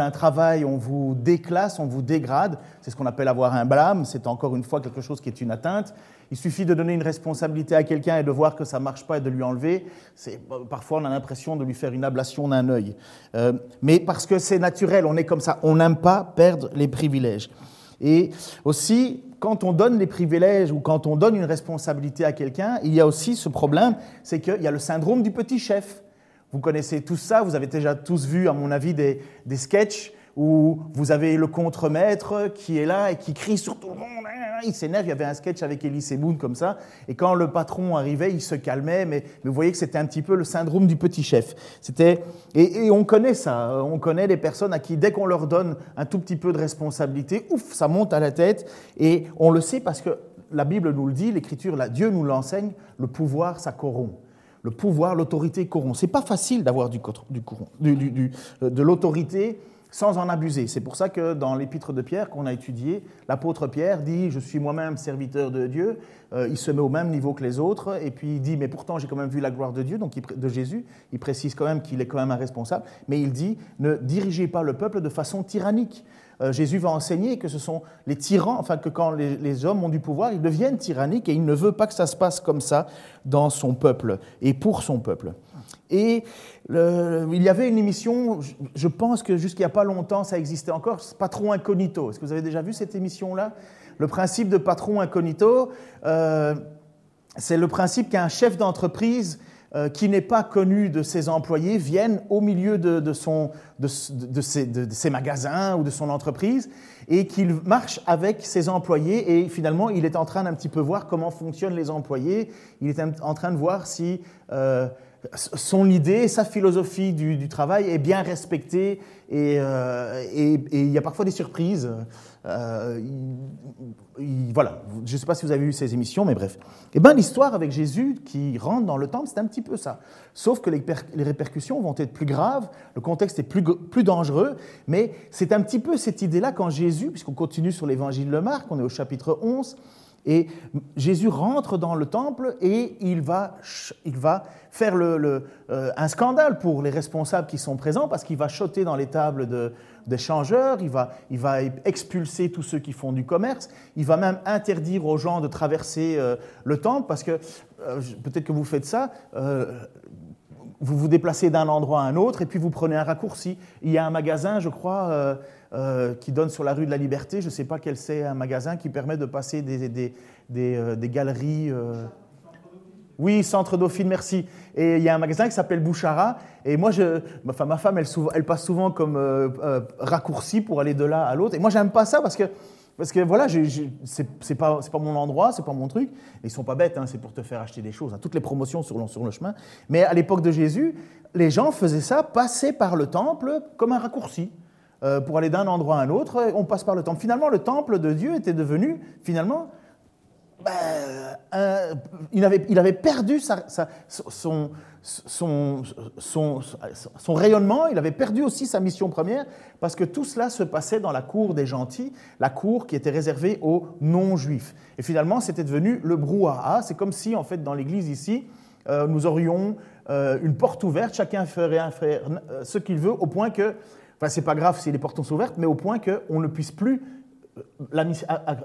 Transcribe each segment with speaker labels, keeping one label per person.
Speaker 1: un travail, on vous déclasse, on vous dégrade. C'est ce qu'on appelle avoir un blâme. C'est encore une fois quelque chose qui est une atteinte. Il suffit de donner une responsabilité à quelqu'un et de voir que ça ne marche pas et de lui enlever. Parfois, on a l'impression de lui faire une ablation d'un œil. Euh, mais parce que c'est naturel, on est comme ça. On n'aime pas perdre les privilèges. Et aussi, quand on donne les privilèges ou quand on donne une responsabilité à quelqu'un, il y a aussi ce problème, c'est qu'il y a le syndrome du petit chef. Vous connaissez tout ça, vous avez déjà tous vu, à mon avis, des, des sketchs où vous avez le contremaître qui est là et qui crie sur tout le monde, hein, hein, il s'énerve. Il y avait un sketch avec Elise Boone comme ça, et quand le patron arrivait, il se calmait, mais, vous voyez que c'était un petit peu le syndrome du petit chef. C'était, et, on connaît ça, on connaît les personnes à qui, dès qu'on leur donne un tout petit peu de responsabilité, ouf, ça monte à la tête, et on le sait parce que la Bible nous le dit, l'Écriture, Dieu nous l'enseigne, le pouvoir, ça corrompt le pouvoir, l'autorité corrompt. C'est pas facile d'avoir du, du, du, de l'autorité sans en abuser. C'est pour ça que dans l'épître de Pierre qu'on a étudié, l'apôtre Pierre dit Je suis moi-même serviteur de Dieu. Euh, il se met au même niveau que les autres. Et puis il dit Mais pourtant, j'ai quand même vu la gloire de Dieu, donc de Jésus. Il précise quand même qu'il est quand même un responsable. Mais il dit Ne dirigez pas le peuple de façon tyrannique. Euh, Jésus va enseigner que ce sont les tyrans, enfin que quand les, hommes ont du pouvoir, ils deviennent tyranniques et il ne veut pas que ça se passe comme ça dans son peuple et pour son peuple. Et il y avait une émission, je pense que jusqu'il n'y a pas longtemps, ça existait encore, Patron Incognito. Est-ce que vous avez déjà vu cette émission-là? Le principe de Patron Incognito, euh, c'est le principe qu'un chef d'entreprise euh, qui n'est pas connu de ses employés vienne au milieu de, son, de, ses, de, ses, magasins ou de son entreprise et qu'il marche avec ses employés et finalement il est en train d'un petit peu voir comment fonctionnent les employés, il est en train de voir si... Euh, son idée, sa philosophie du, travail est bien respectée euh, et, il y a parfois des surprises. Euh, voilà, je ne sais pas si vous avez vu ces émissions, mais bref. Eh bien, l'histoire avec Jésus qui rentre dans le temple, c'est un petit peu ça. Sauf que les, répercussions vont être plus graves, le contexte est plus, plus dangereux, mais c'est un petit peu cette idée-là quand Jésus, puisqu'on continue sur l'évangile de Marc, on est au chapitre 11, et Jésus rentre dans le temple et il va, il va faire le, euh, un scandale pour les responsables qui sont présents parce qu'il va choter dans les tables de, des changeurs, il va, il va expulser tous ceux qui font du commerce, il va même interdire aux gens de traverser euh, le temple parce que euh, peut-être que vous faites ça. vous vous déplacez d'un endroit à un autre et puis vous prenez un raccourci. Il y a un magasin, je crois, qui donne sur la rue de la Liberté. Je ne sais pas quel c'est, un magasin qui permet de passer des, euh, galeries. Euh... Oui, Centre Dauphine, merci. Et il y a un magasin qui s'appelle Bouchara. Et moi, enfin, ma femme, elle, passe souvent comme euh, raccourci pour aller de là à l'autre. Et moi, j'aime pas ça parce que, parce que voilà, c'est pas, pas mon endroit, c'est pas mon truc. ils sont pas bêtes, hein, c'est pour te faire acheter des choses. Toutes les promotions sur, sur le chemin. Mais à l'époque de Jésus, les gens faisaient ça, passer par le temple comme un raccourci. Euh, pour aller d'un endroit à un autre, on passe par le temple. Finalement, le temple de Dieu était devenu, finalement, ben, il, avait, il, avait, perdu son, son, son, rayonnement, il avait perdu aussi sa mission première, parce que tout cela se passait dans la cour des gentils, la cour qui était réservée aux non-juifs. Et finalement, c'était devenu le brouhaha. C'est comme si, en fait, dans l'église ici, euh, nous aurions euh, une porte ouverte, chacun ferait ce qu'il veut, au point que Enfin, c'est pas grave si les portes sont ouvertes, mais au point qu'on ne puisse plus euh,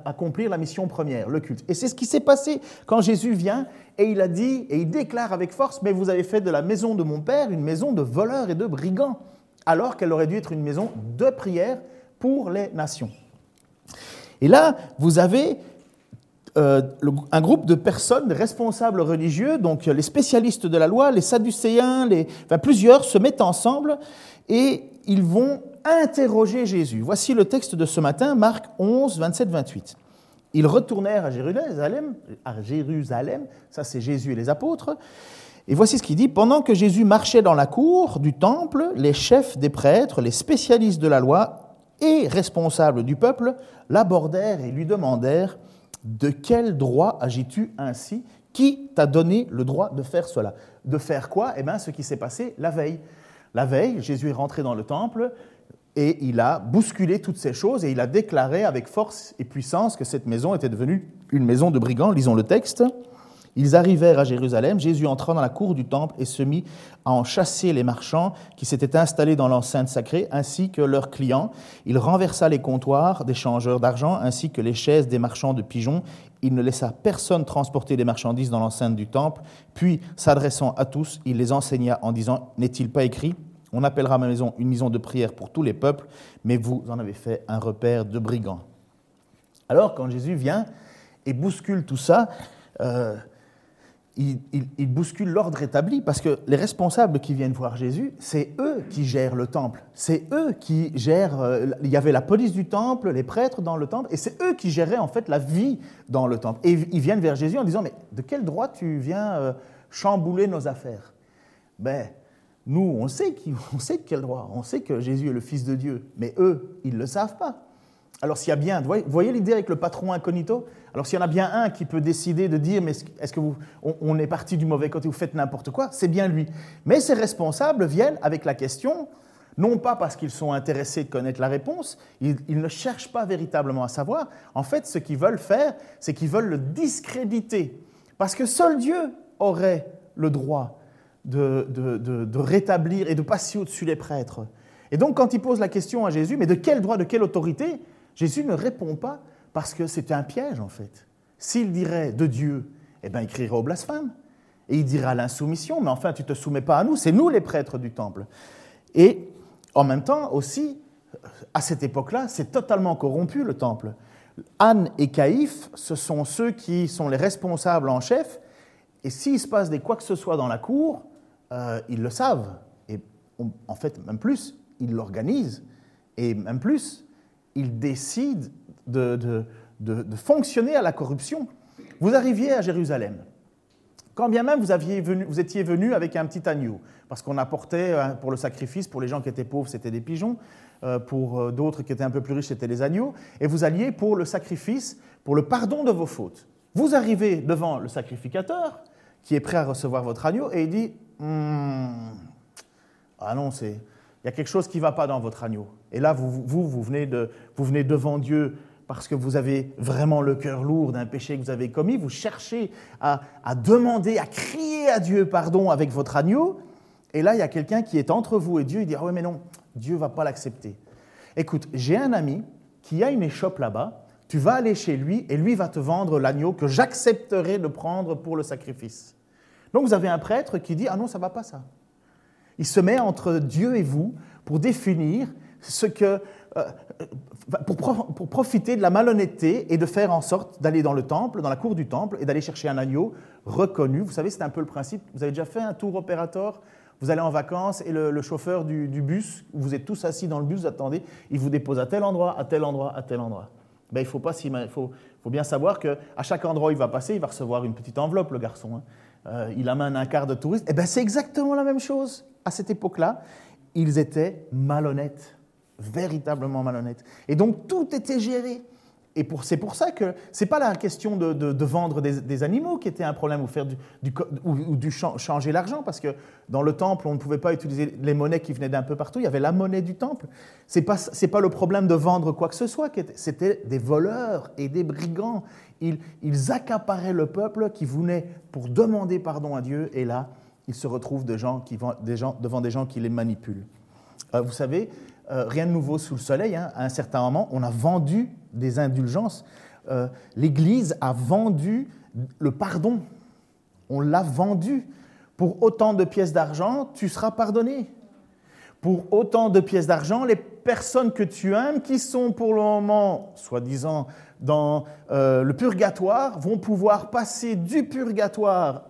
Speaker 1: accomplir la mission première, le culte. Et c'est ce qui s'est passé quand Jésus vient et il a dit, et il déclare avec force, mais vous avez fait de la maison de mon Père une maison de voleurs et de brigands, alors qu'elle aurait dû être une maison de prière pour les nations. Et là, vous avez euh, un groupe de personnes, responsables religieux, donc les spécialistes de la loi, les sadducéens, les, plusieurs se mettent ensemble et ils vont interroger Jésus. Voici le texte de ce matin, Marc 11, 27, 28. Ils retournèrent à Jérusalem, à Jérusalem, ça c'est Jésus et les apôtres, et voici ce qu'il dit, pendant que Jésus marchait dans la cour du temple, les chefs des prêtres, les spécialistes de la loi et responsables du peuple l'abordèrent et lui demandèrent, de quel droit agis-tu ainsi? Qui t'a donné le droit de faire cela? De faire quoi? Eh bien, ce qui s'est passé la veille. La veille, Jésus est rentré dans le temple et il a bousculé toutes ces choses et il a déclaré avec force et puissance que cette maison était devenue une maison de brigands. Lisons le texte. Ils arrivèrent à Jérusalem, Jésus entra dans la cour du temple et se mit à en chasser les marchands qui s'étaient installés dans l'enceinte sacrée, ainsi que leurs clients. Il renversa les comptoirs des changeurs d'argent, ainsi que les chaises des marchands de pigeons. Il ne laissa personne transporter des marchandises dans l'enceinte du temple. Puis, s'adressant à tous, il les enseigna en disant, N'est-il pas écrit On appellera ma maison une maison de prière pour tous les peuples, mais vous en avez fait un repère de brigands. Alors, quand Jésus vient et bouscule tout ça, euh, il, bouscule l'ordre établi parce que les responsables qui viennent voir Jésus, c'est eux qui gèrent le temple. C'est eux qui gèrent. Euh, il y avait la police du temple, les prêtres dans le temple, et c'est eux qui géraient en fait la vie dans le temple. Et ils viennent vers Jésus en disant Mais de quel droit tu viens euh, chambouler nos affaires? Ben, nous, on sait, on sait de quel droit. On sait que Jésus est le Fils de Dieu, mais eux, ils ne le savent pas. Alors s'il y a bien, vous voyez, l'idée avec le patron incognito? Alors s'il y en a bien un qui peut décider de dire, mais est-ce que vous, on, est parti du mauvais côté, vous faites n'importe quoi, c'est bien lui. Mais ces responsables viennent avec la question, non pas parce qu'ils sont intéressés de connaître la réponse, ils, ne cherchent pas véritablement à savoir. En fait, ce qu'ils veulent faire, c'est qu'ils veulent le discréditer. Parce que seul Dieu aurait le droit de, de rétablir et de passer au-dessus des prêtres. Et donc quand ils posent la question à Jésus, mais de quel droit, de quelle autorité Jésus ne répond pas parce que c'est un piège en fait. S'il dirait de Dieu, eh bien il crierait au blasphème. Et il dirait à l'insoumission, mais enfin tu ne te soumets pas à nous, c'est nous les prêtres du temple. Et en même temps aussi, à cette époque-là, c'est totalement corrompu le temple. Anne et Caïphe, ce sont ceux qui sont les responsables en chef, et s'il se passe des quoi que ce soit dans la cour, euh, ils le savent. Et en fait, même plus, ils l'organisent. Et même plus, il décide de, fonctionner à la corruption. Vous arriviez à Jérusalem. Quand bien même vous, aviez vous étiez venu avec un petit agneau, parce qu'on apportait euh, pour le sacrifice, pour les gens qui étaient pauvres, c'était des pigeons, euh, pour euh, d'autres qui étaient un peu plus riches, c'était des agneaux, et vous alliez pour le sacrifice, pour le pardon de vos fautes. Vous arrivez devant le sacrificateur, qui est prêt à recevoir votre agneau, et il dit hmm, Ah non, c'est il y a quelque chose qui ne va pas dans votre agneau. Et là, vous, vous, vous, venez de, vous venez devant Dieu parce que vous avez vraiment le cœur lourd d'un péché que vous avez commis. Vous cherchez à, demander, à crier à Dieu pardon avec votre agneau. Et là, il y a quelqu'un qui est entre vous et Dieu. Il dit Ah ouais, mais non, Dieu va pas l'accepter. Écoute, j'ai un ami qui a une échoppe là-bas. Tu vas aller chez lui et lui va te vendre l'agneau que j'accepterai de prendre pour le sacrifice. Donc vous avez un prêtre qui dit Ah non, ça va pas ça. Il se met entre Dieu et vous pour définir ce que, euh, pour, pour, profiter de la malhonnêteté et de faire en sorte d'aller dans le temple, dans la cour du temple, et d'aller chercher un agneau reconnu. Vous savez, c'est un peu le principe. Vous avez déjà fait un tour opérateur? Vous allez en vacances et le, chauffeur du, bus, vous êtes tous assis dans le bus, vous attendez, il vous dépose à tel endroit, à tel endroit, à tel endroit. Ben, il faut, pas, il faut, bien savoir qu'à chaque endroit où il va passer, il va recevoir une petite enveloppe, le garçon. Hein. Euh, il amène un quart de touriste. Eh ben, c'est exactement la même chose. À cette époque-là, ils étaient malhonnêtes, véritablement malhonnêtes. Et donc, tout était géré. Et c'est pour ça que ce n'est pas la question de, vendre des, animaux qui était un problème ou, faire du, ou, du changer l'argent, parce que dans le temple, on ne pouvait pas utiliser les monnaies qui venaient d'un peu partout, il y avait la monnaie du temple. Ce n'est pas, pas le problème de vendre quoi que ce soit, c'était des voleurs et des brigands. Ils, ils accaparaient le peuple qui venait pour demander pardon à Dieu, et là, ils se retrouvent de gens qui, des gens, devant des gens qui les manipulent. Euh, vous savez, euh, rien de nouveau sous le soleil. Hein. À un certain moment, on a vendu des indulgences. Euh, L'Église a vendu le pardon. On l'a vendu. Pour autant de pièces d'argent, tu seras pardonné. Pour autant de pièces d'argent, les personnes que tu aimes, qui sont pour le moment, soi-disant, dans euh, le purgatoire, vont pouvoir passer du purgatoire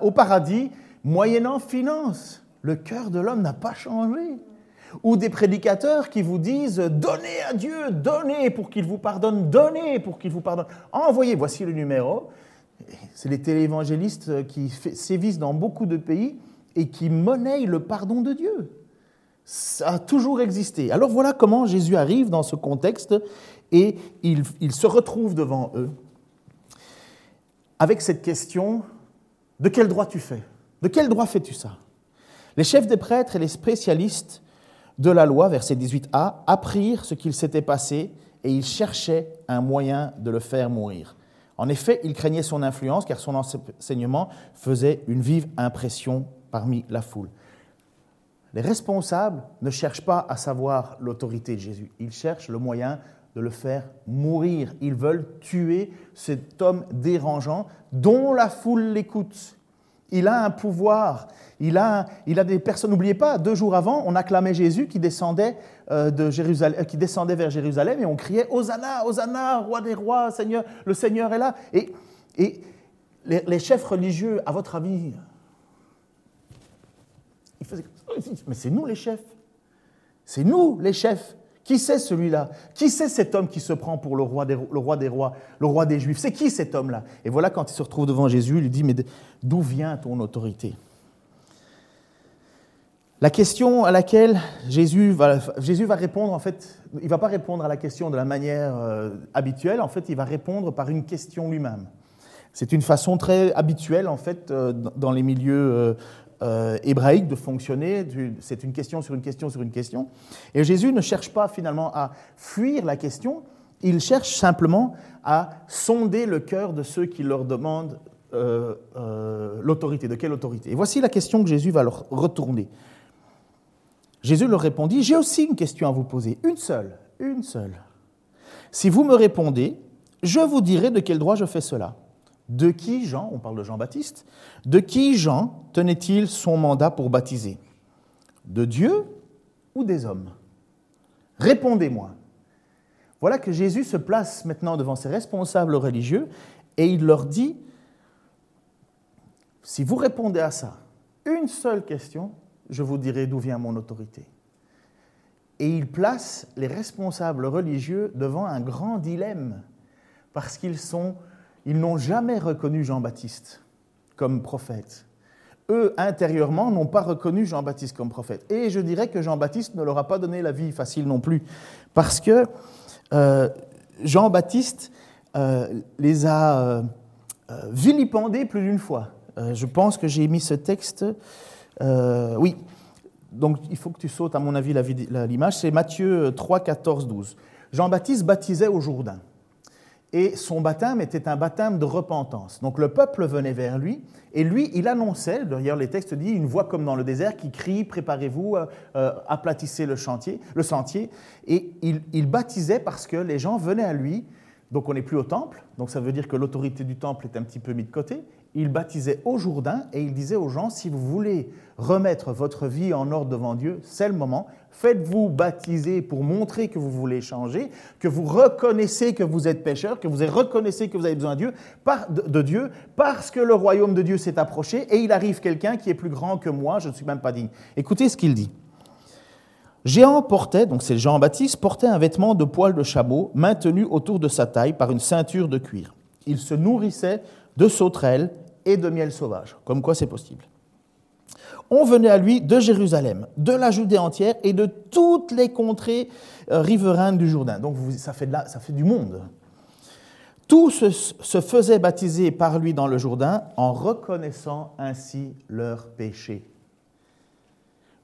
Speaker 1: au paradis, moyennant finance. Le cœur de l'homme n'a pas changé ou des prédicateurs qui vous disent donnez à Dieu, donnez pour qu'il vous pardonne, donnez pour qu'il vous pardonne. Envoyez, voici le numéro. C'est les téléévangélistes qui sévissent dans beaucoup de pays et qui monnaient le pardon de Dieu. Ça a toujours existé. Alors voilà comment Jésus arrive dans ce contexte et il, il se retrouve devant eux avec cette question de quel droit tu fais? De quel droit fais-tu ça? Les chefs des prêtres et les spécialistes de la loi, verset 18a, apprirent ce qu'il s'était passé et ils cherchaient un moyen de le faire mourir. En effet, il craignait son influence car son enseignement faisait une vive impression parmi la foule. Les responsables ne cherchent pas à savoir l'autorité de Jésus, ils cherchent le moyen de le faire mourir. Ils veulent tuer cet homme dérangeant dont la foule l'écoute. Il a un pouvoir, il a, des personnes. N'oubliez pas, deux jours avant, on acclamait Jésus qui descendait, euh, euh, qui descendait vers Jérusalem et on criait Hosanna, Hosanna, roi des rois, Seigneur, le Seigneur est là. Et, et les, chefs religieux, à votre avis, ils faisaient, mais c'est nous les chefs. C'est nous les chefs. Qui c'est celui-là? Qui c'est cet homme qui se prend pour le roi des, rois, le roi des Juifs? C'est qui cet homme-là? Et voilà quand il se retrouve devant Jésus, il lui dit, mais d'où vient ton autorité? La question à laquelle Jésus va, répondre, en fait, il ne va pas répondre à la question de la manière euh, habituelle, en fait, il va répondre par une question lui-même. C'est une façon très habituelle, en fait, euh, dans les milieux euh, hébraïque de fonctionner. C'est une question sur une question sur une question. Et Jésus ne cherche pas finalement à fuir la question, il cherche simplement à sonder le cœur de ceux qui leur demandent euh, euh, l'autorité. De quelle autorité? Et voici la question que Jésus va leur retourner. Jésus leur répondit, j'ai aussi une question à vous poser, une seule, une seule. Si vous me répondez, je vous dirai de quel droit je fais cela. De qui Jean, on parle de Jean-Baptiste, de qui Jean tenait-il son mandat pour baptiser? De Dieu ou des hommes? Répondez-moi. Voilà que Jésus se place maintenant devant ses responsables religieux et il leur dit, si vous répondez à ça, une seule question, je vous dirai d'où vient mon autorité. Et il place les responsables religieux devant un grand dilemme, parce qu'ils sont ils n'ont jamais reconnu Jean-Baptiste comme prophète. Eux, intérieurement, n'ont pas reconnu Jean-Baptiste comme prophète. Et je dirais que Jean-Baptiste ne leur a pas donné la vie facile non plus, parce que euh, Jean-Baptiste euh, les a euh, vilipendés plus d'une fois. je pense que j'ai mis ce texte. oui, donc il faut que tu sautes, à mon avis, l'image. C'est Matthieu 3, 14, 12. Jean-Baptiste baptisait au Jourdain et son baptême était un baptême de repentance. Donc le peuple venait vers lui, et lui, il annonçait, d'ailleurs les textes disent, une voix comme dans le désert qui crie, préparez-vous, euh, euh, aplatissez le, chantier, le sentier, et il, il baptisait parce que les gens venaient à lui, donc on n'est plus au temple, donc ça veut dire que l'autorité du temple est un petit peu mise de côté, il baptisait au Jourdain et il disait aux gens, si vous voulez remettre votre vie en ordre devant Dieu, c'est le moment. Faites-vous baptiser pour montrer que vous voulez changer, que vous reconnaissez que vous êtes pécheur, que vous reconnaissez que vous avez besoin de Dieu, de Dieu, parce que le royaume de Dieu s'est approché et il arrive quelqu'un qui est plus grand que moi, je ne suis même pas digne. Écoutez ce qu'il dit. Jean portait, donc c'est Jean-Baptiste, portait un vêtement de poil de chameau maintenu autour de sa taille par une ceinture de cuir. Il se nourrissait de sauterelles et de miel sauvage, comme quoi c'est possible. On venait à lui de Jérusalem, de la Judée entière et de toutes les contrées euh, riveraines du Jourdain. Donc ça fait, ça fait du monde. Tous se, se faisaient baptiser par lui dans le Jourdain en reconnaissant ainsi leurs péchés.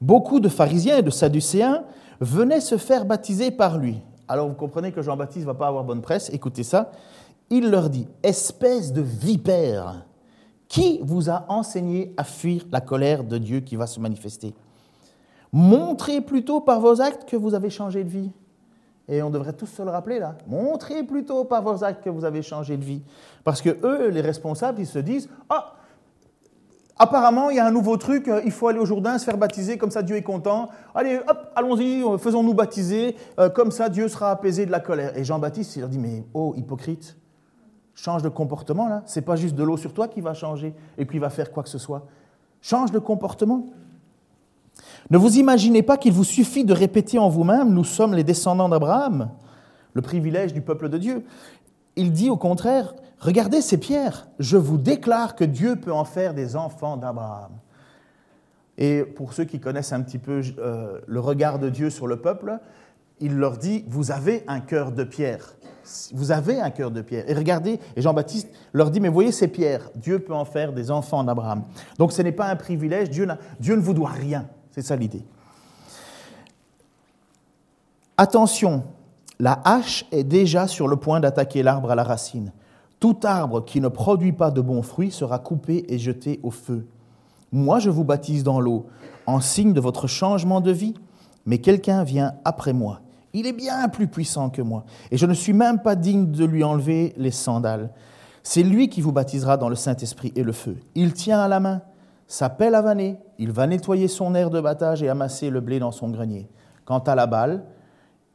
Speaker 1: Beaucoup de pharisiens et de sadducéens venaient se faire baptiser par lui. Alors vous comprenez que Jean-Baptiste ne va pas avoir bonne presse, écoutez ça. Il leur dit, espèce de vipère, qui vous a enseigné à fuir la colère de Dieu qui va se manifester? Montrez plutôt par vos actes que vous avez changé de vie. Et on devrait tous se le rappeler là. Montrez plutôt par vos actes que vous avez changé de vie. Parce que eux, les responsables, ils se disent Ah, apparemment, il y a un nouveau truc, il faut aller au Jourdain, se faire baptiser, comme ça Dieu est content. Allez, hop, allons-y, faisons-nous baptiser, euh, comme ça Dieu sera apaisé de la colère. Et Jean-Baptiste, il leur dit Mais oh, hypocrite, Change de comportement, là. Ce n'est pas juste de l'eau sur toi qui va changer et qui va faire quoi que ce soit. Change de comportement. Ne vous imaginez pas qu'il vous suffit de répéter en vous-même Nous sommes les descendants d'Abraham, le privilège du peuple de Dieu. Il dit au contraire Regardez ces pierres, je vous déclare que Dieu peut en faire des enfants d'Abraham. Et pour ceux qui connaissent un petit peu euh, le regard de Dieu sur le peuple, il leur dit Vous avez un cœur de pierre. Vous avez un cœur de pierre. Et regardez, et Jean-Baptiste leur dit, mais voyez ces pierres, Dieu peut en faire des enfants d'Abraham. Donc ce n'est pas un privilège, Dieu, Dieu ne vous doit rien. C'est ça l'idée. Attention, la hache est déjà sur le point d'attaquer l'arbre à la racine. Tout arbre qui ne produit pas de bons fruits sera coupé et jeté au feu. Moi, je vous baptise dans l'eau, en signe de votre changement de vie, mais quelqu'un vient après moi. Il est bien plus puissant que moi, et je ne suis même pas digne de lui enlever les sandales. C'est lui qui vous baptisera dans le Saint-Esprit et le feu. Il tient à la main sa pelle à vanner, il va nettoyer son air de battage et amasser le blé dans son grenier. Quant à la balle,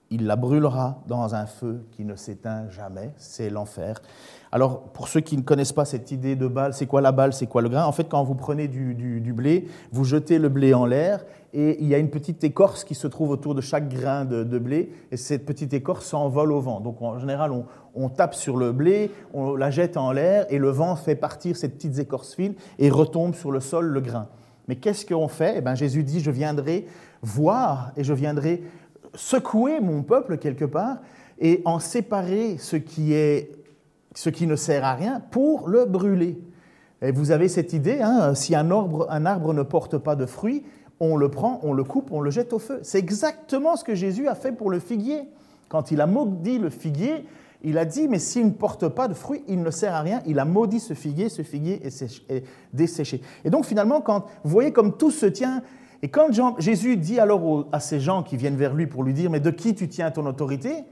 Speaker 1: il la brûlera dans un feu qui ne s'éteint jamais, c'est l'enfer. Alors, pour ceux qui ne connaissent pas cette idée de balle, c'est quoi la balle, c'est quoi le grain? En fait, quand vous prenez du, blé, vous jetez le blé en l'air et il y a une petite écorce qui se trouve autour de chaque grain de, blé et cette petite écorce s'envole au vent. Donc, en général, on, tape sur le blé, on la jette en l'air et le vent fait partir ces petites écorces fines et retombe sur le sol le grain. Mais qu'est-ce qu'on fait? Eh bien, Jésus dit, je viendrai voir et je viendrai secouer mon peuple quelque part et en séparer ce qui, est, ce qui ne sert à rien pour le brûler. Et vous avez cette idée, hein, si un arbre, un arbre ne porte pas de fruits, on le prend, on le coupe, on le jette au feu. C'est exactement ce que Jésus a fait pour le figuier. Quand il a maudit le figuier, il a dit, mais s'il ne porte pas de fruits, il ne sert à rien. Il a maudit ce figuier, ce figuier est, desséché. Et donc finalement, quand vous voyez comme tout se tient, et quand Jésus dit alors à ces gens qui viennent vers lui pour lui dire, mais de qui tu tiens ton autorité?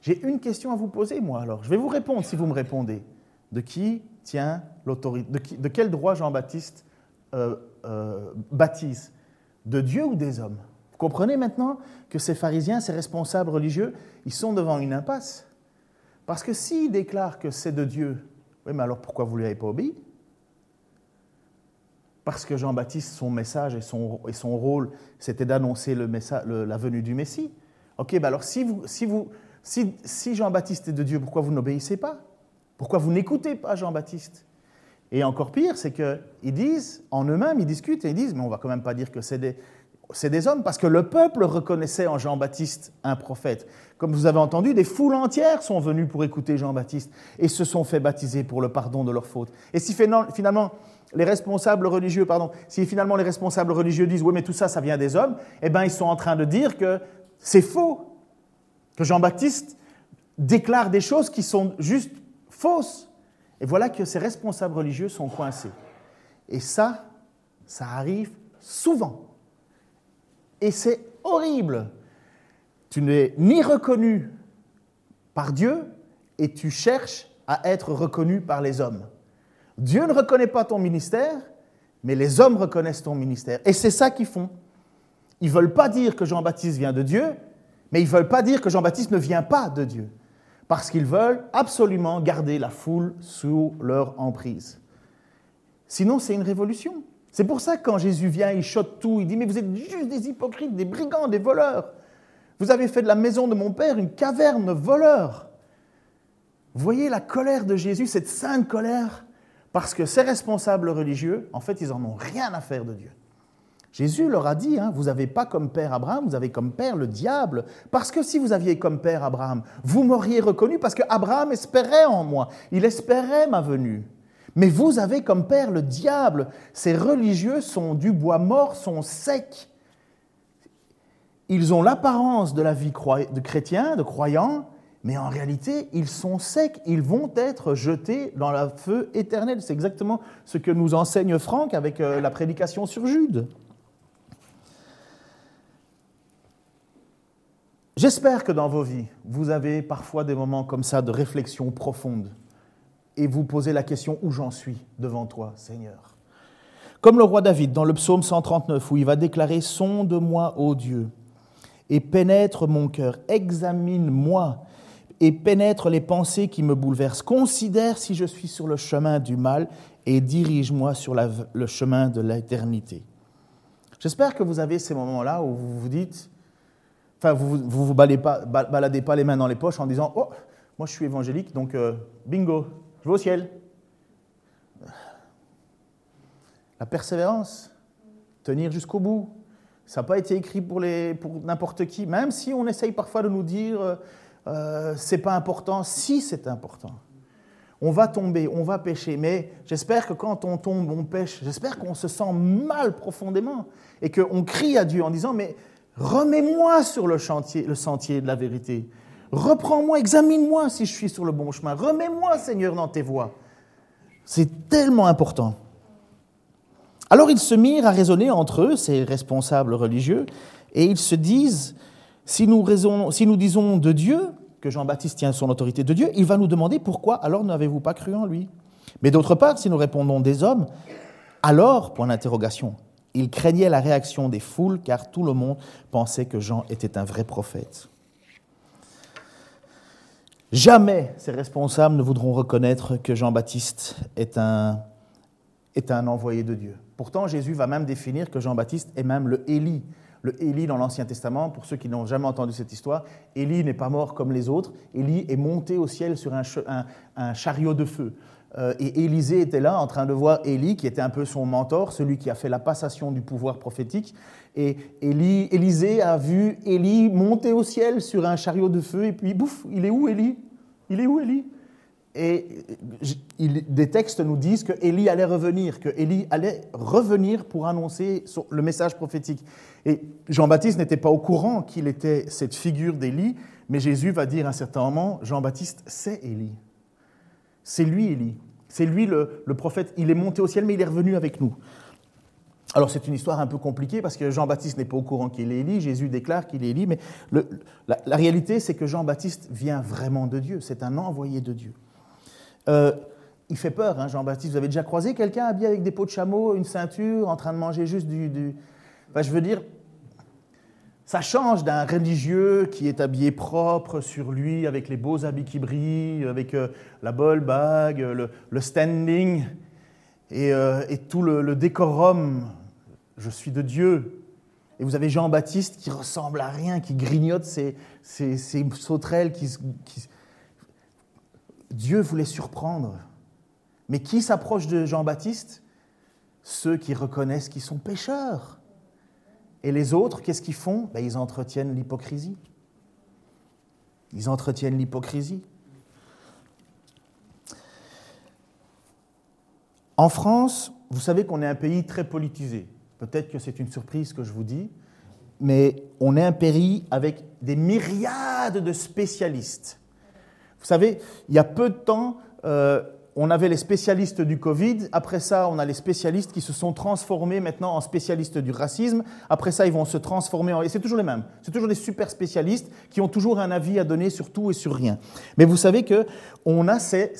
Speaker 1: J'ai une question à vous poser, moi alors. Je vais vous répondre si vous me répondez. De qui tient l'autorité de, quel droit Jean-Baptiste euh, euh, baptise? De Dieu ou des hommes? Vous comprenez maintenant que ces pharisiens, ces responsables religieux, ils sont devant une impasse? Parce que s'ils déclarent que c'est de Dieu, oui, mais alors pourquoi vous ne lui avez pas obéi? Parce que Jean-Baptiste, son message et son, et son rôle, c'était d'annoncer le la venue du Messie. Ok, ben alors si, vous, si, vous, si, Jean-Baptiste est de Dieu, pourquoi vous n'obéissez pas? Pourquoi vous n'écoutez pas Jean-Baptiste? Et encore pire, c'est qu'ils disent, en eux-mêmes, ils discutent et ils disent, mais on va quand même pas dire que c'est des, c'est des hommes, parce que le peuple reconnaissait en Jean-Baptiste un prophète. Comme vous avez entendu, des foules entières sont venues pour écouter Jean-Baptiste et se sont fait baptiser pour le pardon de leurs fautes. Et si finalement les responsables religieux, pardon, si finalement les responsables religieux disent oui mais tout ça ça vient des hommes, eh bien ils sont en train de dire que c'est faux, que Jean-Baptiste déclare des choses qui sont juste fausses. Et voilà que ces responsables religieux sont coincés. Et ça, ça arrive souvent. Et c'est horrible. Tu n'es ni reconnu par Dieu et tu cherches à être reconnu par les hommes. Dieu ne reconnaît pas ton ministère, mais les hommes reconnaissent ton ministère. Et c'est ça qu'ils font. Ils ne veulent pas dire que Jean-Baptiste vient de Dieu, mais ils ne veulent pas dire que Jean-Baptiste ne vient pas de Dieu, parce qu'ils veulent absolument garder la foule sous leur emprise. Sinon, c'est une révolution. C'est pour ça que quand Jésus vient, il chote tout, il dit, mais vous êtes juste des hypocrites, des brigands, des voleurs. Vous avez fait de la maison de mon Père une caverne de voleurs. Vous voyez la colère de Jésus, cette sainte colère? Parce que ces responsables religieux, en fait, ils n'en ont rien à faire de Dieu. Jésus leur a dit, hein, vous n'avez pas comme père Abraham, vous avez comme père le diable. Parce que si vous aviez comme père Abraham, vous m'auriez reconnu parce que Abraham espérait en moi, il espérait ma venue. Mais vous avez comme père le diable. Ces religieux sont du bois mort, sont secs. Ils ont l'apparence de la vie de chrétien, de croyant, mais en réalité, ils sont secs, ils vont être jetés dans le feu éternel. C'est exactement ce que nous enseigne Franck avec euh, la prédication sur Jude. J'espère que dans vos vies, vous avez parfois des moments comme ça de réflexion profonde et vous posez la question où j'en suis devant toi, Seigneur? Comme le roi David dans le psaume 139 où il va déclarer Sonde-moi, ô Dieu, et pénètre mon cœur, examine-moi et pénètre les pensées qui me bouleversent. Considère si je suis sur le chemin du mal et dirige-moi sur le chemin de l'éternité. J'espère que vous avez ces moments-là où vous vous dites, enfin, vous ne vous, baladez, pas, baladez pas les mains dans les poches en disant Oh, moi je suis évangélique, donc euh, bingo, je vais au ciel. La persévérance, tenir jusqu'au bout, ça n'a pas été écrit pour, pour n'importe qui, même si on essaye parfois de nous dire euh, euh, c'est pas important. Si c'est important. On va tomber, on va pécher, mais j'espère que quand on tombe, on pêche, j'espère qu'on se sent mal profondément et qu'on crie à Dieu en disant, mais remets-moi sur le, chantier, le sentier de la vérité. reprends-moi, examine-moi si je suis sur le bon chemin, remets-moi Seigneur dans tes voies. C'est tellement important. Alors ils se mirent à raisonner entre eux, ces responsables religieux, et ils se disent, si nous, si nous disons de Dieu, que Jean-Baptiste tient son autorité de Dieu, il va nous demander pourquoi alors n'avez-vous pas cru en lui Mais d'autre part, si nous répondons des hommes, alors, point d'interrogation, il craignait la réaction des foules car tout le monde pensait que Jean était un vrai prophète. Jamais ces responsables ne voudront reconnaître que Jean-Baptiste est un, est un envoyé de Dieu. Pourtant, Jésus va même définir que Jean-Baptiste est même le Élie. Le Élie dans l'Ancien Testament, pour ceux qui n'ont jamais entendu cette histoire, Élie n'est pas mort comme les autres. Élie est monté au ciel sur un, un chariot de feu. Euh, et Élisée était là en train de voir Élie, qui était un peu son mentor, celui qui a fait la passation du pouvoir prophétique. Et Élie, Élisée a vu Élie monter au ciel sur un chariot de feu, et puis bouf, il est où Élie? Il est où Élie? Et des textes nous disent que Élie allait revenir, que Élie allait revenir pour annoncer le message prophétique. Et Jean-Baptiste n'était pas au courant qu'il était cette figure d'Élie, mais Jésus va dire à un certain moment, Jean-Baptiste, c'est Élie. C'est lui, Élie. C'est lui le, prophète. Il est monté au ciel, mais il est revenu avec nous. Alors c'est une histoire un peu compliquée parce que Jean-Baptiste n'est pas au courant qu'il est Élie, Jésus déclare qu'il est Élie, mais la, réalité c'est que Jean-Baptiste vient vraiment de Dieu, c'est un envoyé de Dieu. Euh, il fait peur, hein, Jean-Baptiste. Vous avez déjà croisé quelqu'un habillé avec des peaux de chameau, une ceinture, en train de manger juste du... du... je veux dire, ça change d'un religieux qui est habillé propre sur lui, avec les beaux habits qui brillent, avec euh, la bol bag, le, standing euh, et, tout le, décorum. Je suis de Dieu. Et vous avez Jean-Baptiste qui ressemble à rien, qui grignote ses, sauterelles. Dieu voulait surprendre. Mais qui s'approche de Jean-Baptiste? Ceux qui reconnaissent qu'ils sont pécheurs. Et les autres, qu'est-ce qu'ils font? Ben, Ils entretiennent l'hypocrisie. Ils entretiennent l'hypocrisie. En France, vous savez qu'on est un pays très politisé. Peut-être que c'est une surprise que je vous dis, mais on est un pays avec des myriades de spécialistes. Vous savez, il y a peu de temps, euh, on avait les spécialistes du Covid, après ça, on a les spécialistes qui se sont transformés maintenant en spécialistes du racisme, après ça, ils vont se transformer en... Et c'est toujours les mêmes, c'est toujours des super spécialistes qui ont toujours un avis à donner sur tout et sur rien. Mais vous savez que on, a ces,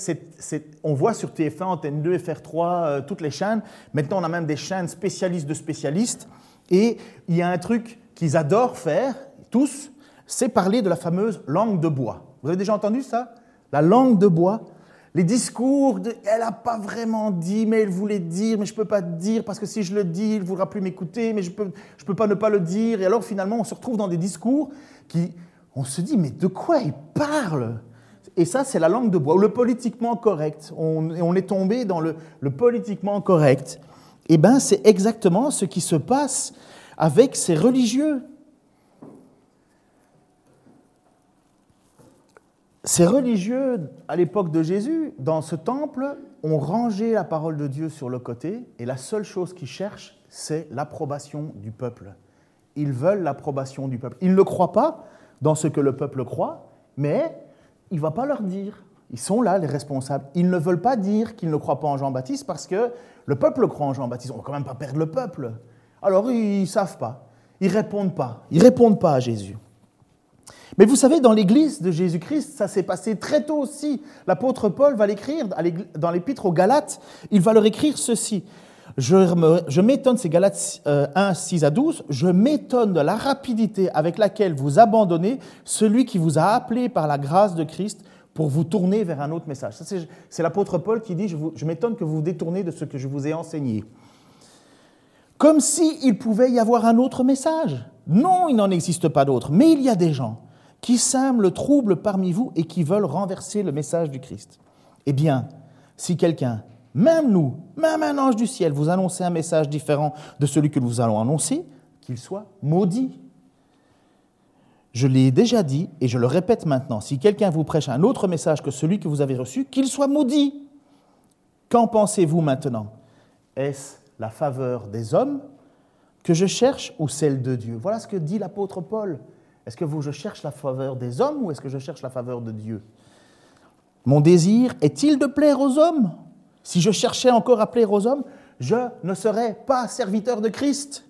Speaker 1: on voit sur TF1, Antenne 2, FR3, euh, toutes les chaînes, maintenant on a même des chaînes spécialistes de spécialistes, et il y a un truc qu'ils adorent faire, tous, c'est parler de la fameuse langue de bois. Vous avez déjà entendu ça? La langue de bois les discours, elle n'a pas vraiment dit, mais elle voulait dire, mais je ne peux pas dire, parce que si je le dis, il ne voudra plus m'écouter, mais je ne peux, je peux pas ne pas le dire. Et alors finalement, on se retrouve dans des discours qui, on se dit, mais de quoi il parle? Et ça, c'est la langue de bois, ou le politiquement correct. On, on est tombé dans le, le politiquement correct. Eh bien, c'est exactement ce qui se passe avec ces religieux. Ces religieux, à l'époque de Jésus, dans ce temple, ont rangé la parole de Dieu sur le côté, et la seule chose qu'ils cherchent, c'est l'approbation du peuple. Ils veulent l'approbation du peuple. Ils ne croient pas dans ce que le peuple croit, mais il ne va pas leur dire. Ils sont là, les responsables. Ils ne veulent pas dire qu'ils ne croient pas en Jean-Baptiste parce que le peuple croit en Jean-Baptiste. On ne va quand même pas perdre le peuple. Alors ils ne savent pas. Ils répondent pas. Ils répondent pas à Jésus. Mais vous savez, dans l'Église de Jésus-Christ, ça s'est passé très tôt aussi. L'apôtre Paul va l'écrire dans l'épître aux Galates, il va leur écrire ceci. Je m'étonne, c'est Galates 1, 6 à 12, je m'étonne de la rapidité avec laquelle vous abandonnez celui qui vous a appelé par la grâce de Christ pour vous tourner vers un autre message. C'est l'apôtre Paul qui dit, je, m'étonne que vous vous détournez de ce que je vous ai enseigné. Comme s'il pouvait y avoir un autre message. Non, il n'en existe pas d'autre, mais il y a des gens qui sèment le trouble parmi vous et qui veulent renverser le message du Christ. Eh bien, si quelqu'un, même nous, même un ange du ciel, vous annonce un message différent de celui que nous allons annoncer, qu'il soit maudit. Je l'ai déjà dit et je le répète maintenant, si quelqu'un vous prêche un autre message que celui que vous avez reçu, qu'il soit maudit. Qu'en pensez-vous maintenant? Est-ce la faveur des hommes je cherche ou celle de Dieu Voilà ce que dit l'apôtre Paul. Est-ce que je cherche la faveur des hommes ou est-ce que je cherche la faveur de Dieu? Mon désir est-il de plaire aux hommes? Si je cherchais encore à plaire aux hommes, je ne serais pas serviteur de Christ.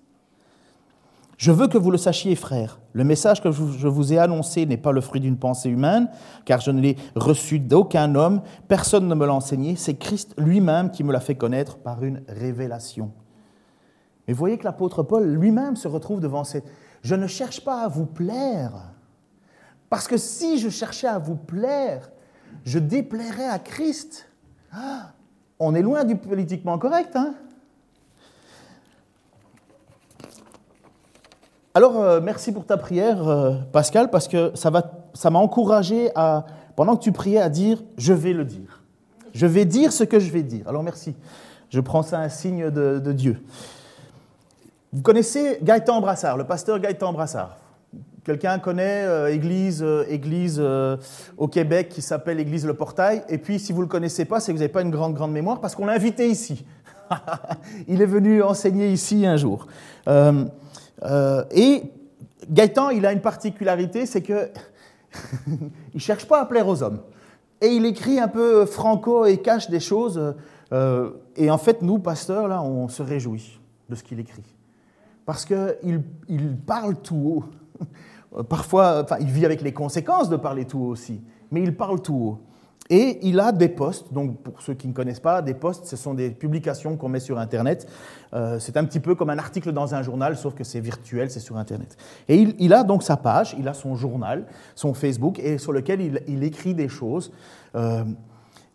Speaker 1: Je veux que vous le sachiez, frères. Le message que je vous ai annoncé n'est pas le fruit d'une pensée humaine, car je ne l'ai reçu d'aucun homme, personne ne me l'a enseigné, c'est Christ lui-même qui me l'a fait connaître par une révélation. Mais voyez que l'apôtre Paul lui-même se retrouve devant cette... Je ne cherche pas à vous plaire, parce que si je cherchais à vous plaire, je déplairais à Christ. Ah, on est loin du politiquement correct, hein? Alors, euh, merci pour ta prière, euh, Pascal, parce que ça m'a ça encouragé, à, pendant que tu priais, à dire Je vais le dire. Je vais dire ce que je vais dire. Alors, merci. Je prends ça un signe de, Dieu. Vous connaissez Gaëtan Brassard, le pasteur Gaëtan Brassard? Quelqu'un connaît euh, église, église au Québec qui s'appelle Église Le Portail? Et puis, si vous ne le connaissez pas, c'est que vous n'avez pas une grande, grande mémoire parce qu'on l'a invité ici. Il est venu enseigner ici un jour. Euh, et Gaëtan, il a une particularité, c'est que il cherche pas à plaire aux hommes. Et il écrit un peu franco et cache des choses. Euh, et en fait, nous, pasteurs, là, on se réjouit de ce qu'il écrit. Parce qu'il il parle tout haut. Parfois, enfin, il vit avec les conséquences de parler tout haut aussi, mais il parle tout haut. Et il a des posts, donc pour ceux qui ne connaissent pas, des posts, ce sont des publications qu'on met sur Internet. Euh, c'est un petit peu comme un article dans un journal, sauf que c'est virtuel, c'est sur Internet. Et il, a donc sa page, il a son journal, son Facebook, et sur lequel il, écrit des choses. Euh,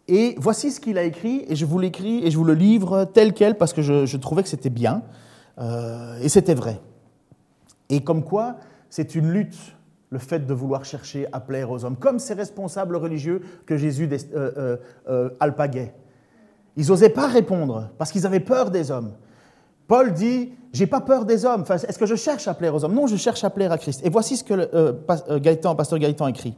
Speaker 1: et voici ce qu'il a écrit, et je vous l'écris et je vous le livre tel quel parce que je, trouvais que c'était bien, euh, et c'était vrai. Et comme quoi, c'est une lutte le fait de vouloir chercher à plaire aux hommes, comme ces responsables religieux que Jésus euh, euh, euh, alpaguait. Ils n'osaient pas répondre parce qu'ils avaient peur des hommes. Paul dit, j'ai pas peur des hommes. Est-ce que je cherche à plaire aux hommes? Non, je cherche à plaire à Christ. Et voici ce que le, Gaëtan, pasteur Gaëtan écrit.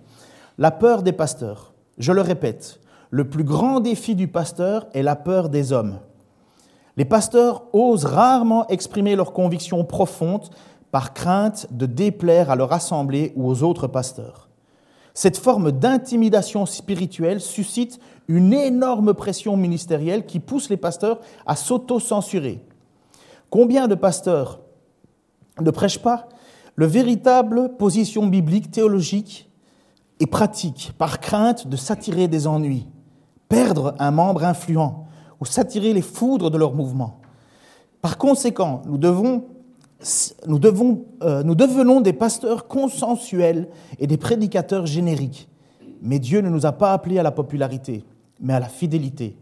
Speaker 1: La peur des pasteurs. Je le répète, le plus grand défi du pasteur est la peur des hommes. Les pasteurs osent rarement exprimer leurs convictions profondes par crainte de déplaire à leur assemblée ou aux autres pasteurs. Cette forme d'intimidation spirituelle suscite une énorme pression ministérielle qui pousse les pasteurs à s'auto-censurer. Combien de pasteurs ne prêchent pas le véritable position biblique, théologique et pratique par crainte de s'attirer des ennuis, perdre un membre influent ou s'attirer les foudres de leur mouvement Par conséquent, nous devons euh, devenons des pasteurs consensuels et des prédicateurs génériques. Mais Dieu ne nous a pas appelés à la popularité, mais à la fidélité.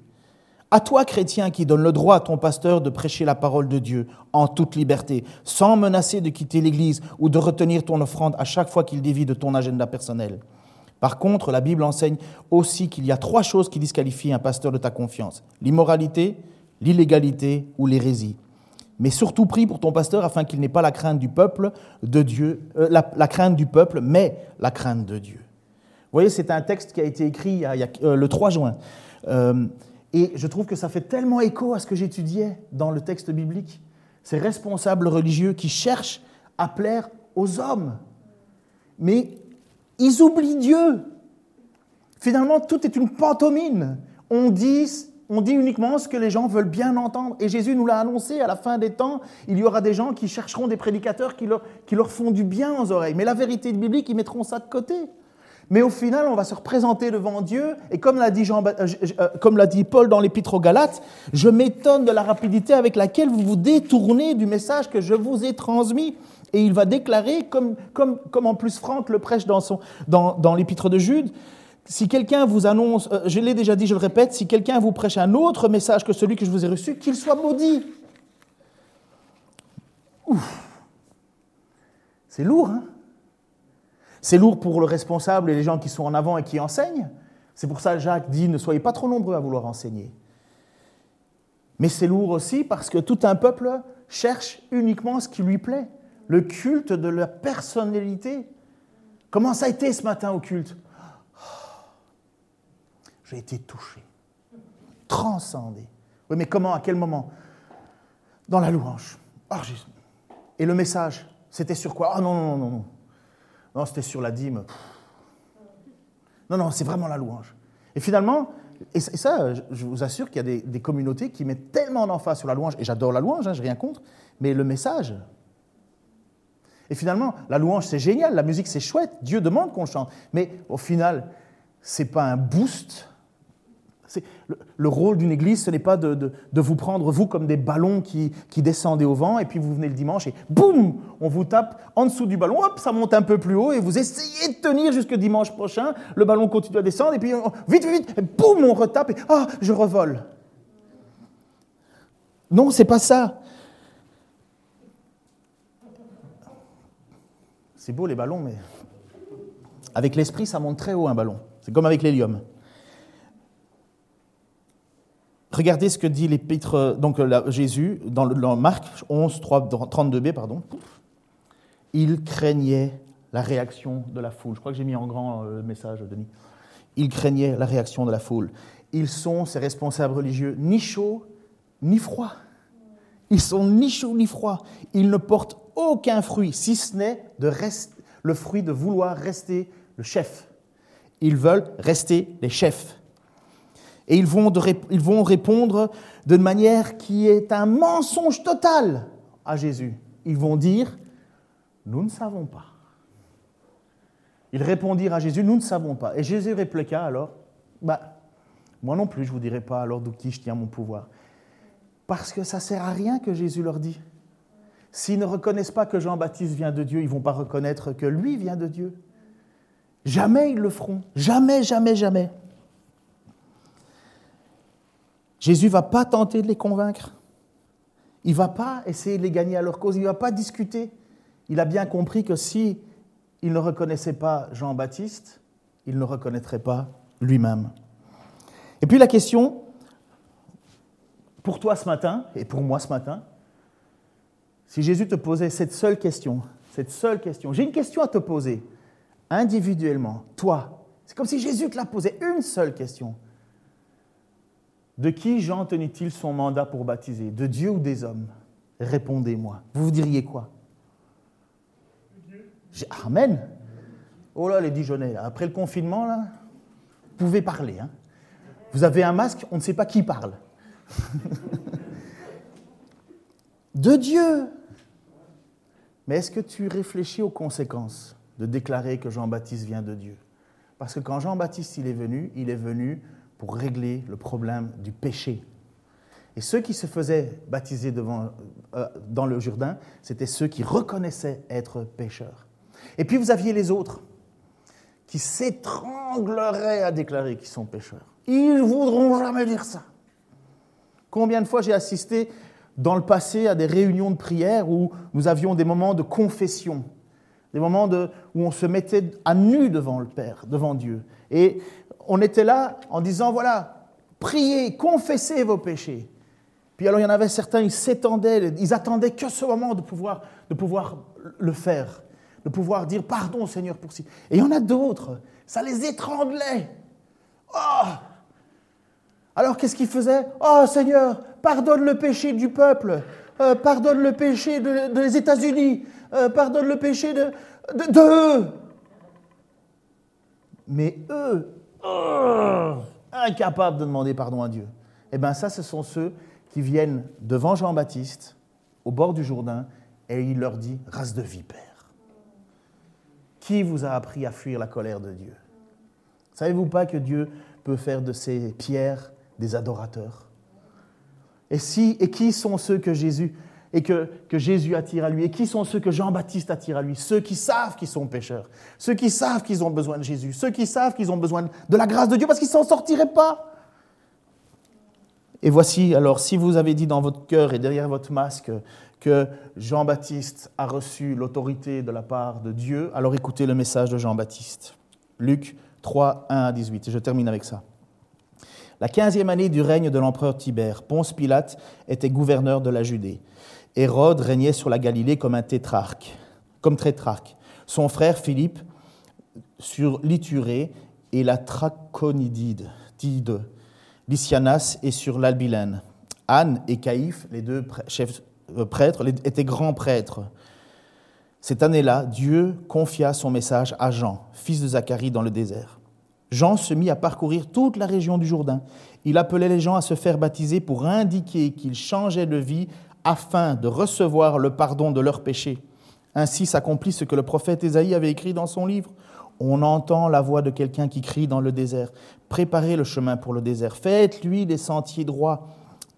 Speaker 1: À toi, chrétien, qui donne le droit à ton pasteur de prêcher la parole de Dieu en toute liberté, sans menacer de quitter l'Église ou de retenir ton offrande à chaque fois qu'il dévie de ton agenda personnel. Par contre, la Bible enseigne aussi qu'il y a trois choses qui disqualifient un pasteur de ta confiance. L'immoralité, l'illégalité ou l'hérésie mais surtout prie pour ton pasteur afin qu'il n'ait pas la crainte du peuple de Dieu, euh, la, crainte du peuple, mais la crainte de Dieu. Vous voyez, c'est un texte qui a été écrit euh, le 3 juin. Euh, et je trouve que ça fait tellement écho à ce que j'étudiais dans le texte biblique. Ces responsables religieux qui cherchent à plaire aux hommes. Mais ils oublient Dieu. Finalement, tout est une pantomime. On dit on dit uniquement ce que les gens veulent bien entendre. Et Jésus nous l'a annoncé, à la fin des temps, il y aura des gens qui chercheront des prédicateurs qui leur, font du bien aux oreilles. Mais la vérité biblique, ils mettront ça de côté. Mais au final, on va se représenter devant Dieu. Et comme l'a dit, euh, euh, comme l'a dit Paul dans l'Épître aux Galates, je m'étonne de la rapidité avec laquelle vous vous détournez du message que je vous ai transmis. Et il va déclarer, comme, en plus Franck le prêche dans l'Épître de Jude, si quelqu'un vous annonce, euh, je l'ai déjà dit, je le répète, si quelqu'un vous prêche un autre message que celui que je vous ai reçu, qu'il soit maudit. Ouf. C'est lourd, hein C'est lourd pour le responsable et les gens qui sont en avant et qui enseignent. C'est pour ça que Jacques dit ne soyez pas trop nombreux à vouloir enseigner. Mais c'est lourd aussi parce que tout un peuple cherche uniquement ce qui lui plaît, le culte de la personnalité. Comment ça a été ce matin au culte? J'ai été touché, transcendé. Oui, mais comment, à quel moment? Dans la louange. Oh, Et le message, c'était sur quoi? Oh non, non, non, non. Non, c'était sur la dîme. Non, non, c'est vraiment la louange. Et finalement, et ça, je vous assure qu'il y a des, communautés qui mettent tellement en emphase sur la louange, et j'adore la louange, hein, je n'ai rien contre, mais le message. Et finalement, la louange, c'est génial, la musique, c'est chouette, Dieu demande qu'on chante, mais au final, ce n'est pas un boost le, rôle d'une église, ce n'est pas de, vous prendre, vous, comme des ballons qui, descendaient au vent, et puis vous venez le dimanche et boum, on vous tape en dessous du ballon, hop, ça monte un peu plus haut, et vous essayez de tenir jusqu'à dimanche prochain, le ballon continue à descendre, et puis vite, vite, boum, on retape, et ah, je revole. Non, c'est pas ça. C'est beau les ballons, mais avec l'esprit, ça monte très haut un ballon. C'est comme avec l'hélium. Regardez ce que dit l'épître, donc Jésus, dans, Marc 11, 3, 32b, pardon. Il craignait la réaction de la foule. Je crois que j'ai mis en grand euh, le message, Denis. Il craignait la réaction de la foule. Ils sont, ces responsables religieux, ni chauds ni froids. Ils sont ni chauds ni froids. Ils ne portent aucun fruit, si ce n'est le fruit de vouloir rester le chef. Ils veulent rester les chefs. Et ils vont, ils vont répondre d'une manière qui est un mensonge total à Jésus. Ils vont dire, nous ne savons pas. Ils répondirent à Jésus, nous ne savons pas. Et Jésus répliqua alors, bah, moi non plus, je ne vous dirai pas alors d'où qui je tiens mon pouvoir. Parce que ça ne sert à rien que Jésus leur dit. S'ils ne reconnaissent pas que Jean-Baptiste vient de Dieu, ils ne vont pas reconnaître que lui vient de Dieu. Jamais ils le feront. Jamais, jamais, jamais. Jésus ne va pas tenter de les convaincre. Il ne va pas essayer de les gagner à leur cause. Il ne va pas discuter. Il a bien compris que si il ne reconnaissait pas Jean-Baptiste, il ne reconnaîtrait pas lui-même. Et puis la question, pour toi ce matin, et pour moi ce matin, si Jésus te posait cette seule question, cette seule question, j'ai une question à te poser, individuellement, toi, c'est comme si Jésus te la posait, une seule question. De qui Jean tenait-il son mandat pour baptiser? De Dieu ou des hommes? Répondez-moi. Vous vous diriez quoi? Amen. Oh là, les Dijonais, après le confinement, là, vous pouvez parler. Hein. Vous avez un masque, on ne sait pas qui parle. de Dieu. Mais est-ce que tu réfléchis aux conséquences de déclarer que Jean-Baptiste vient de Dieu? Parce que quand Jean-Baptiste il est venu, il est venu pour régler le problème du péché. Et ceux qui se faisaient baptiser devant, euh, dans le Jourdain, c'était ceux qui reconnaissaient être pécheurs. Et puis vous aviez les autres qui s'étrangleraient à déclarer qu'ils sont pécheurs. Ils ne voudront jamais dire ça. Combien de fois j'ai assisté dans le passé à des réunions de prière où nous avions des moments de confession, des moments où on se mettait à nu devant le Père, devant Dieu. Et on était là en disant, voilà, priez, confessez vos péchés. Puis alors il y en avait certains, ils s'étendaient, ils attendaient que ce moment de pouvoir, de pouvoir le faire, de pouvoir dire pardon Seigneur pour ci. Et il y en a d'autres, ça les étranglait. Alors qu'est-ce qu'ils faisaient Oh Seigneur, pardonne le péché du peuple, euh, pardonne le péché des États-Unis, euh, pardonne le péché de, de, eux. Mais eux, incapables de demander pardon à Dieu. Eh bien ça, ce sont ceux qui viennent devant Jean-Baptiste, au bord du Jourdain, et il leur dit, race de vipère, qui vous a appris à fuir la colère de Dieu? Savez-vous pas que Dieu peut faire de ces pierres des adorateurs et, si, et qui sont ceux que Jésus et que, Jésus attire à lui? Et qui sont ceux que Jean-Baptiste attire à lui? Ceux qui savent qu'ils sont pécheurs, ceux qui savent qu'ils ont besoin de Jésus, ceux qui savent qu'ils ont besoin de la grâce de Dieu parce qu'ils ne s'en sortiraient pas. Et voici, alors, si vous avez dit dans votre cœur et derrière votre masque que Jean-Baptiste a reçu l'autorité de la part de Dieu, alors écoutez le message de Jean-Baptiste. Luc 3, 1 à 18. Et je termine avec ça. La quinzième année du règne de l'empereur Tibère, Ponce Pilate était gouverneur de la Judée. Hérode régnait sur la Galilée comme un tétrarque, comme tétrarque. Son frère Philippe sur l'Iturée et la Traconidide, Lysianas et sur l'Albilène. Anne et Caïphe, les deux chefs euh, prêtres, étaient grands prêtres. Cette année-là, Dieu confia son message à Jean, fils de Zacharie, dans le désert. Jean se mit à parcourir toute la région du Jourdain. Il appelait les gens à se faire baptiser pour indiquer qu'ils changeaient de vie afin de recevoir le pardon de leurs péchés. Ainsi s'accomplit ce que le prophète Ésaïe avait écrit dans son livre. On entend la voix de quelqu'un qui crie dans le désert. Préparez le chemin pour le désert. Faites-lui des sentiers droits.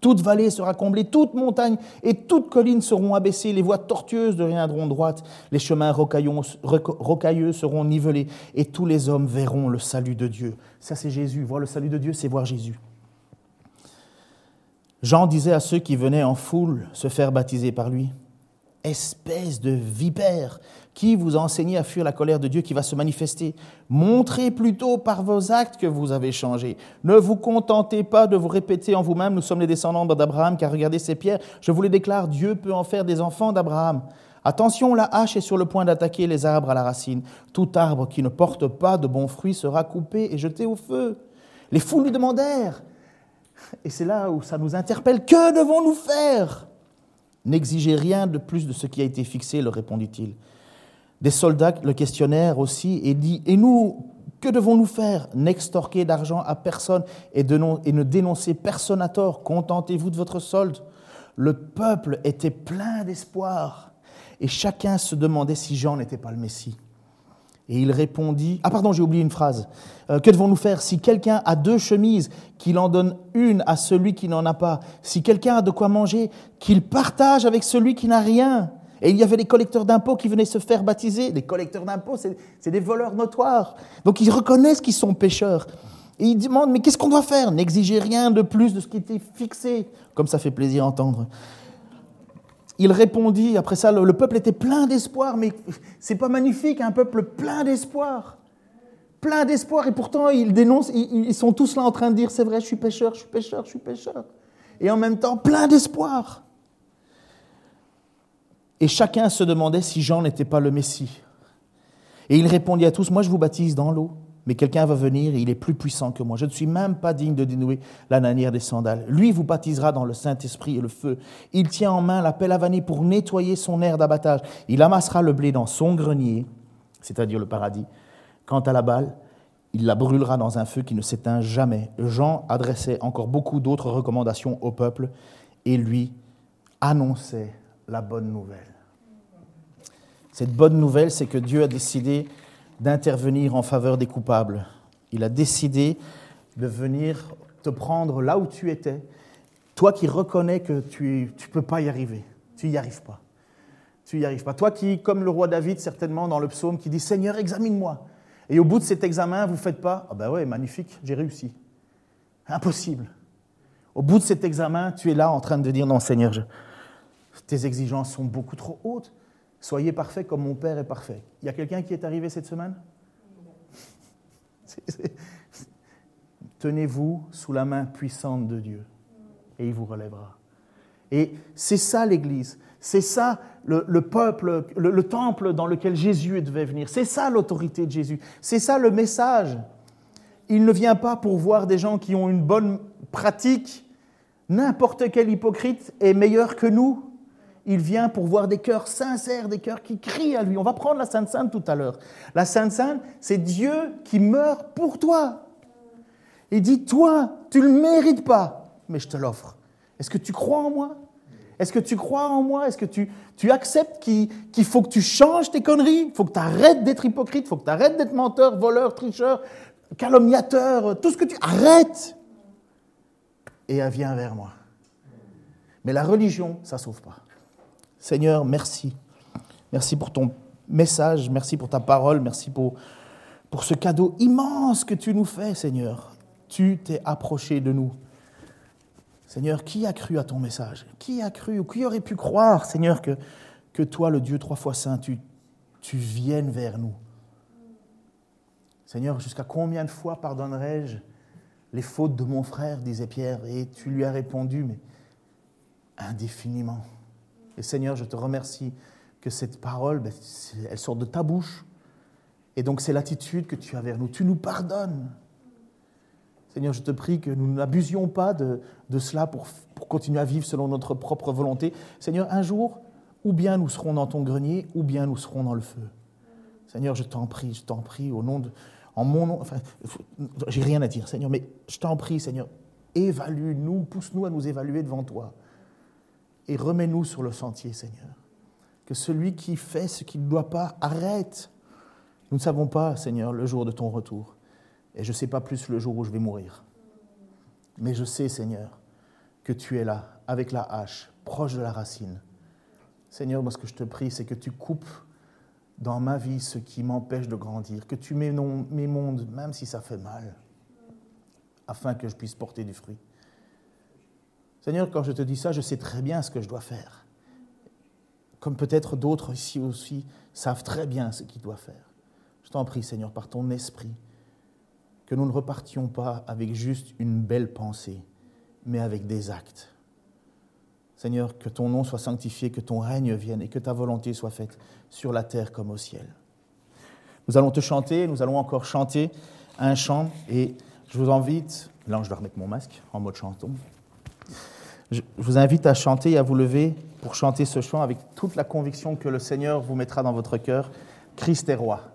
Speaker 1: Toute vallée sera comblée, toute montagne et toute colline seront abaissées, les voies tortueuses deviendront droites, les chemins rocailleux seront nivelés, et tous les hommes verront le salut de Dieu. Ça, c'est Jésus. Voir le salut de Dieu, c'est voir Jésus. Jean disait à ceux qui venaient en foule se faire baptiser par lui, Espèce de vipère, qui vous a enseigné à fuir la colère de Dieu qui va se manifester Montrez plutôt par vos actes que vous avez changé. Ne vous contentez pas de vous répéter en vous-même, nous sommes les descendants d'Abraham, car regardez ces pierres, je vous les déclare, Dieu peut en faire des enfants d'Abraham. Attention, la hache est sur le point d'attaquer les arbres à la racine. Tout arbre qui ne porte pas de bons fruits sera coupé et jeté au feu. Les foules lui demandèrent, et c'est là où ça nous interpelle, que devons-nous faire? N'exigez rien de plus de ce qui a été fixé, leur répondit-il. Des soldats le questionnèrent aussi et dit Et nous, que devons-nous faire? N'extorquez d'argent à personne et, ne dénoncez personne à tort. Contentez-vous de votre solde. Le peuple était plein d'espoir et chacun se demandait si Jean n'était pas le Messie. Et il répondit, ah pardon, j'ai oublié une phrase. Euh, que devons-nous faire Si quelqu'un a deux chemises, qu'il en donne une à celui qui n'en a pas? Si quelqu'un a de quoi manger, qu'il partage avec celui qui n'a rien. Et il y avait des collecteurs d'impôts qui venaient se faire baptiser. Les collecteurs d'impôts, c'est des voleurs notoires. Donc ils reconnaissent qu'ils sont pécheurs. Et ils demandent, mais qu'est-ce qu'on doit faire? N'exigez rien de plus de ce qui était fixé. Comme ça fait plaisir à entendre il répondit, après ça, le, peuple était plein d'espoir, mais c'est pas magnifique, un peuple plein d'espoir. Plein d'espoir, et pourtant ils dénoncent, ils, sont tous là en train de dire c'est vrai, je suis pécheur, je suis pécheur, je suis pécheur. Et en même temps, plein d'espoir. Et chacun se demandait si Jean n'était pas le Messie. Et il répondit à tous Moi, je vous baptise dans l'eau mais quelqu'un va venir il est plus puissant que moi. Je ne suis même pas digne de dénouer la lanière des sandales. Lui vous baptisera dans le Saint-Esprit et le feu. Il tient en main la pelle à vanille pour nettoyer son air d'abattage. Il amassera le blé dans son grenier, c'est-à-dire le paradis. Quant à la balle, il la brûlera dans un feu qui ne s'éteint jamais. Jean adressait encore beaucoup d'autres recommandations au peuple et lui annonçait la bonne nouvelle. Cette bonne nouvelle, c'est que Dieu a décidé d'intervenir en faveur des coupables. Il a décidé de venir te prendre là où tu étais, toi qui reconnais que tu ne peux pas y arriver, tu n'y arrives pas. Tu n'y arrives pas. Toi qui, comme le roi David certainement dans le psaume, qui dit Seigneur, examine-moi. Et au bout de cet examen, vous ne faites pas Ah ben ouais, magnifique, j'ai réussi. Impossible. Au bout de cet examen, tu es là en train de dire Non, Seigneur, tes exigences sont beaucoup trop hautes. Soyez parfait comme mon Père est parfait. Il y a quelqu'un qui est arrivé cette semaine? Tenez-vous sous la main puissante de Dieu et il vous relèvera. Et c'est ça l'Église, c'est ça le, peuple, le, temple dans lequel Jésus devait venir, c'est ça l'autorité de Jésus, c'est ça le message. Il ne vient pas pour voir des gens qui ont une bonne pratique. N'importe quel hypocrite est meilleur que nous il vient pour voir des cœurs sincères, des cœurs qui crient à lui. On va prendre la Sainte Sainte tout à l'heure. La Sainte Sainte, c'est Dieu qui meurt pour toi. Il dit, toi, tu ne le mérites pas, mais je te l'offre. Est-ce que tu crois en moi? Est-ce que tu crois en moi? Est-ce que tu, tu acceptes qu'il faut que tu changes tes conneries? Il faut que tu arrêtes d'être hypocrite, il faut que tu arrêtes d'être menteur, voleur, tricheur, calomniateur, tout ce que tu... Arrête Et elle vient vers moi. Mais la religion, ça ne sauve pas. Seigneur, merci. Merci pour ton message, merci pour ta parole, merci pour, ce cadeau immense que tu nous fais, Seigneur. Tu t'es approché de nous. Seigneur, qui a cru à ton message? Qui a cru ou qui aurait pu croire, Seigneur, que, que toi, le Dieu trois fois saint, tu, tu viennes vers nous? Seigneur, jusqu'à combien de fois pardonnerai-je les fautes de mon frère? disait Pierre. Et tu lui as répondu, mais indéfiniment. Et Seigneur, je te remercie que cette parole, ben, elle sort de ta bouche. Et donc c'est l'attitude que tu as vers nous. Tu nous pardonnes. Seigneur, je te prie que nous n'abusions pas de, cela pour, pour, continuer à vivre selon notre propre volonté. Seigneur, un jour ou bien nous serons dans ton grenier, ou bien nous serons dans le feu. Seigneur, je t'en prie, je t'en prie, au nom de, en mon nom, enfin, j'ai rien à dire, Seigneur, mais je t'en prie, Seigneur, évalue-nous, pousse-nous à nous évaluer devant toi, et remets-nous sur le sentier, Seigneur. Que celui qui fait ce qu'il ne doit pas arrête. Nous ne savons pas, Seigneur, le jour de ton retour, et je ne sais pas plus le jour où je vais mourir. Mais je sais, Seigneur, que tu es là, avec la hache, proche de la racine. Seigneur, moi ce que je te prie, c'est que tu coupes dans ma vie ce qui m'empêche de grandir, que tu m'émondes, même si ça fait mal, afin que je puisse porter du fruit. Seigneur, quand je te dis ça, je sais très bien ce que je dois faire. Comme peut-être d'autres ici aussi savent très bien ce qu'ils doivent faire. Je t'en prie, Seigneur, par ton esprit, que nous ne repartions pas avec juste une belle pensée, mais avec des actes. Seigneur, que ton nom soit sanctifié, que ton règne vienne et que ta volonté soit faite sur la terre comme au ciel. Nous allons te chanter, nous allons encore chanter un chant et je vous invite, là je dois remettre mon masque en mode chanton, je vous invite à chanter et à vous lever pour chanter ce chant avec toute la conviction que le Seigneur vous mettra dans votre cœur. Christ est roi.